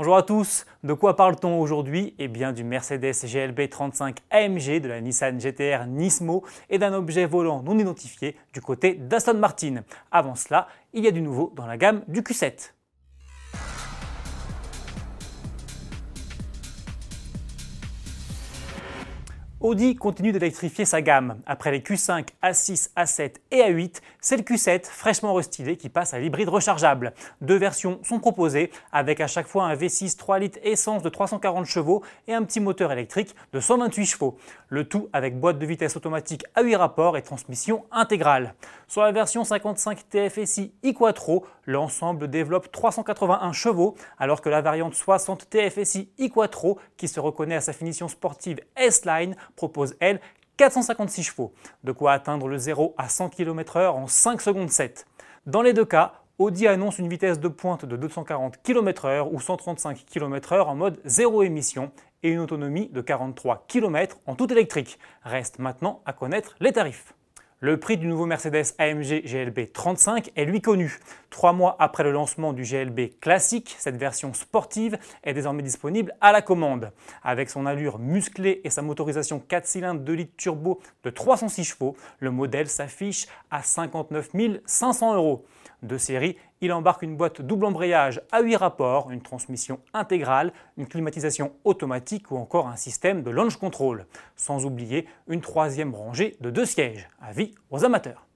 Bonjour à tous, de quoi parle-t-on aujourd'hui? Eh bien du Mercedes GLB 35 AMG, de la Nissan GTR Nismo et d'un objet volant non identifié du côté d'Aston Martin. Avant cela, il y a du nouveau dans la gamme du Q7. Audi continue d'électrifier sa gamme. Après les Q5, A6, A7 et A8, c'est le Q7 fraîchement restylé qui passe à l'hybride rechargeable. Deux versions sont proposées avec à chaque fois un V6 3 litres essence de 340 chevaux et un petit moteur électrique de 128 chevaux. Le tout avec boîte de vitesse automatique à 8 rapports et transmission intégrale. Sur la version 55 TFSI e-Quattro, l'ensemble développe 381 chevaux alors que la variante 60 TFSI e-Quattro qui se reconnaît à sa finition sportive S-Line propose, elle, 456 chevaux, de quoi atteindre le 0 à 100 km/h en 5 secondes 7. Dans les deux cas, Audi annonce une vitesse de pointe de 240 km/h ou 135 km/h en mode zéro émission et une autonomie de 43 km en tout électrique. Reste maintenant à connaître les tarifs. Le prix du nouveau Mercedes AMG GLB 35 est lui connu. Trois mois après le lancement du GLB classique, cette version sportive est désormais disponible à la commande. Avec son allure musclée et sa motorisation 4 cylindres 2 litres turbo de 306 chevaux, le modèle s'affiche à 59 500 euros. De série, il embarque une boîte double embrayage à 8 rapports, une transmission intégrale, une climatisation automatique ou encore un système de launch control. Sans oublier une troisième rangée de deux sièges. Avis aux amateurs.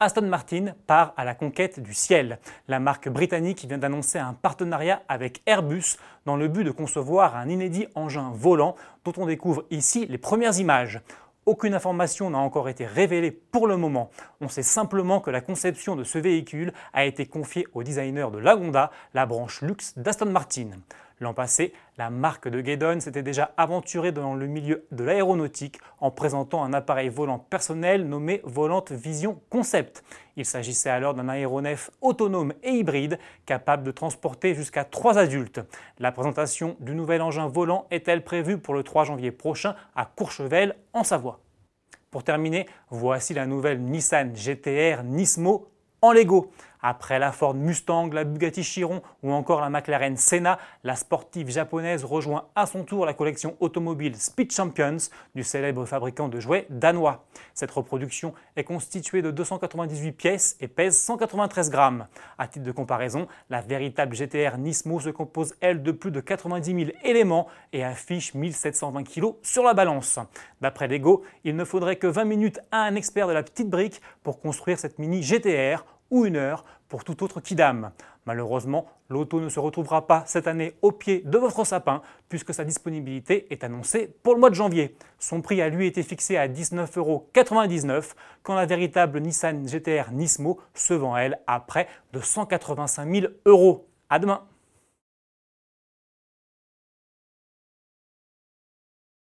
Aston Martin part à la conquête du ciel. La marque britannique vient d'annoncer un partenariat avec Airbus dans le but de concevoir un inédit engin volant dont on découvre ici les premières images. Aucune information n'a encore été révélée pour le moment. On sait simplement que la conception de ce véhicule a été confiée au designer de Lagonda, la branche luxe d'Aston Martin. L'an passé, la marque de Gaydon s'était déjà aventurée dans le milieu de l'aéronautique en présentant un appareil volant personnel nommé Volante Vision Concept. Il s'agissait alors d'un aéronef autonome et hybride capable de transporter jusqu'à trois adultes. La présentation du nouvel engin volant est-elle prévue pour le 3 janvier prochain à Courchevel en Savoie? Pour terminer, voici la nouvelle Nissan GTR Nismo en Lego. Après la Ford Mustang, la Bugatti Chiron ou encore la McLaren Senna, la sportive japonaise rejoint à son tour la collection automobile Speed Champions du célèbre fabricant de jouets danois. Cette reproduction est constituée de 298 pièces et pèse 193 grammes. À titre de comparaison, la véritable GTR Nismo se compose elle de plus de 90 000 éléments et affiche 1720 kg sur la balance. D'après Lego, il ne faudrait que 20 minutes à un expert de la petite brique pour construire cette mini GTR une heure pour tout autre Kidam. Malheureusement, l'auto ne se retrouvera pas cette année au pied de votre sapin puisque sa disponibilité est annoncée pour le mois de janvier. Son prix a lui été fixé à 19,99 euros quand la véritable Nissan GTR Nismo se vend elle à près de 185 000 euros. À demain